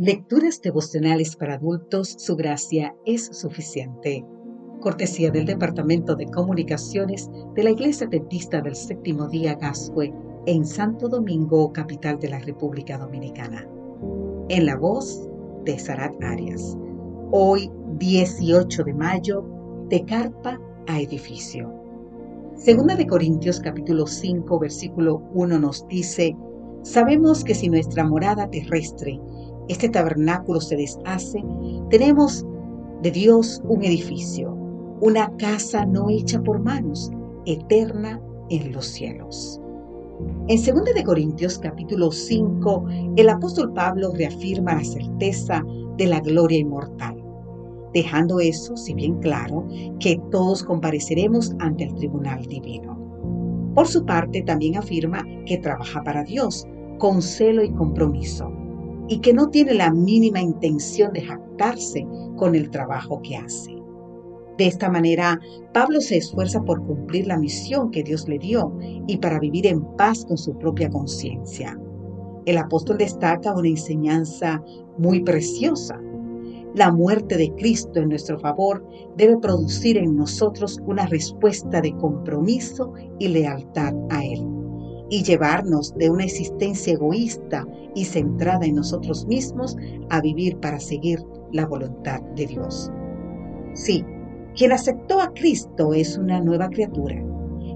Lecturas devocionales para adultos, su gracia es suficiente. Cortesía del Departamento de Comunicaciones de la Iglesia Dentista del Séptimo Día Gascue en Santo Domingo, capital de la República Dominicana. En la voz de Sarat Arias. Hoy, 18 de mayo, de carpa a edificio. Segunda de Corintios capítulo 5 versículo 1 nos dice, Sabemos que si nuestra morada terrestre este tabernáculo se deshace, tenemos de Dios un edificio, una casa no hecha por manos, eterna en los cielos. En 2 de Corintios capítulo 5, el apóstol Pablo reafirma la certeza de la gloria inmortal, dejando eso, si bien claro, que todos compareceremos ante el tribunal divino. Por su parte, también afirma que trabaja para Dios con celo y compromiso, y que no tiene la mínima intención de jactarse con el trabajo que hace. De esta manera, Pablo se esfuerza por cumplir la misión que Dios le dio y para vivir en paz con su propia conciencia. El apóstol destaca una enseñanza muy preciosa. La muerte de Cristo en nuestro favor debe producir en nosotros una respuesta de compromiso y lealtad a Él y llevarnos de una existencia egoísta y centrada en nosotros mismos a vivir para seguir la voluntad de Dios. Sí, quien aceptó a Cristo es una nueva criatura.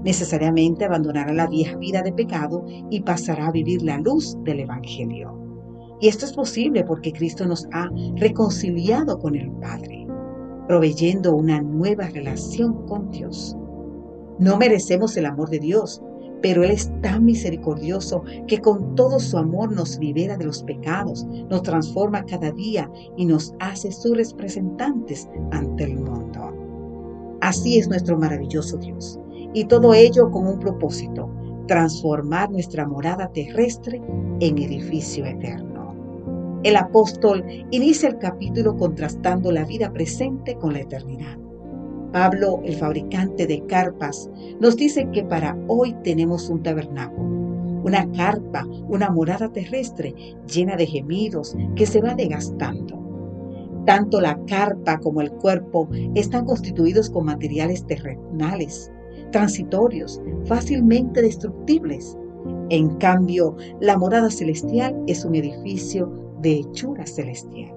Necesariamente abandonará la vieja vida de pecado y pasará a vivir la luz del Evangelio. Y esto es posible porque Cristo nos ha reconciliado con el Padre, proveyendo una nueva relación con Dios. No merecemos el amor de Dios, pero Él es tan misericordioso que con todo su amor nos libera de los pecados, nos transforma cada día y nos hace sus representantes ante el mundo. Así es nuestro maravilloso Dios. Y todo ello con un propósito, transformar nuestra morada terrestre en edificio eterno. El apóstol inicia el capítulo contrastando la vida presente con la eternidad. Pablo, el fabricante de carpas, nos dice que para hoy tenemos un tabernáculo, una carpa, una morada terrestre llena de gemidos que se va desgastando. Tanto la carpa como el cuerpo están constituidos con materiales terrenales, transitorios, fácilmente destructibles. En cambio, la morada celestial es un edificio de hechura celestial.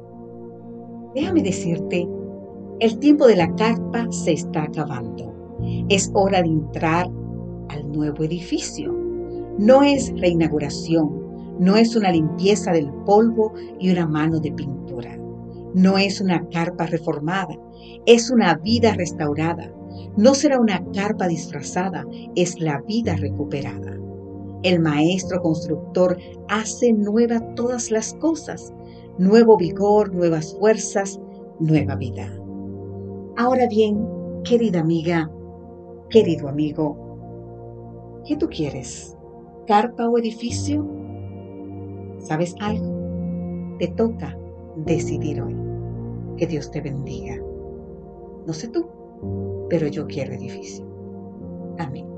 Déjame decirte el tiempo de la carpa se está acabando. Es hora de entrar al nuevo edificio. No es reinauguración, no es una limpieza del polvo y una mano de pintura. No es una carpa reformada, es una vida restaurada. No será una carpa disfrazada, es la vida recuperada. El maestro constructor hace nueva todas las cosas, nuevo vigor, nuevas fuerzas, nueva vida. Ahora bien, querida amiga, querido amigo, ¿qué tú quieres? ¿Carpa o edificio? ¿Sabes algo? Te toca decidir hoy. Que Dios te bendiga. No sé tú, pero yo quiero edificio. Amén.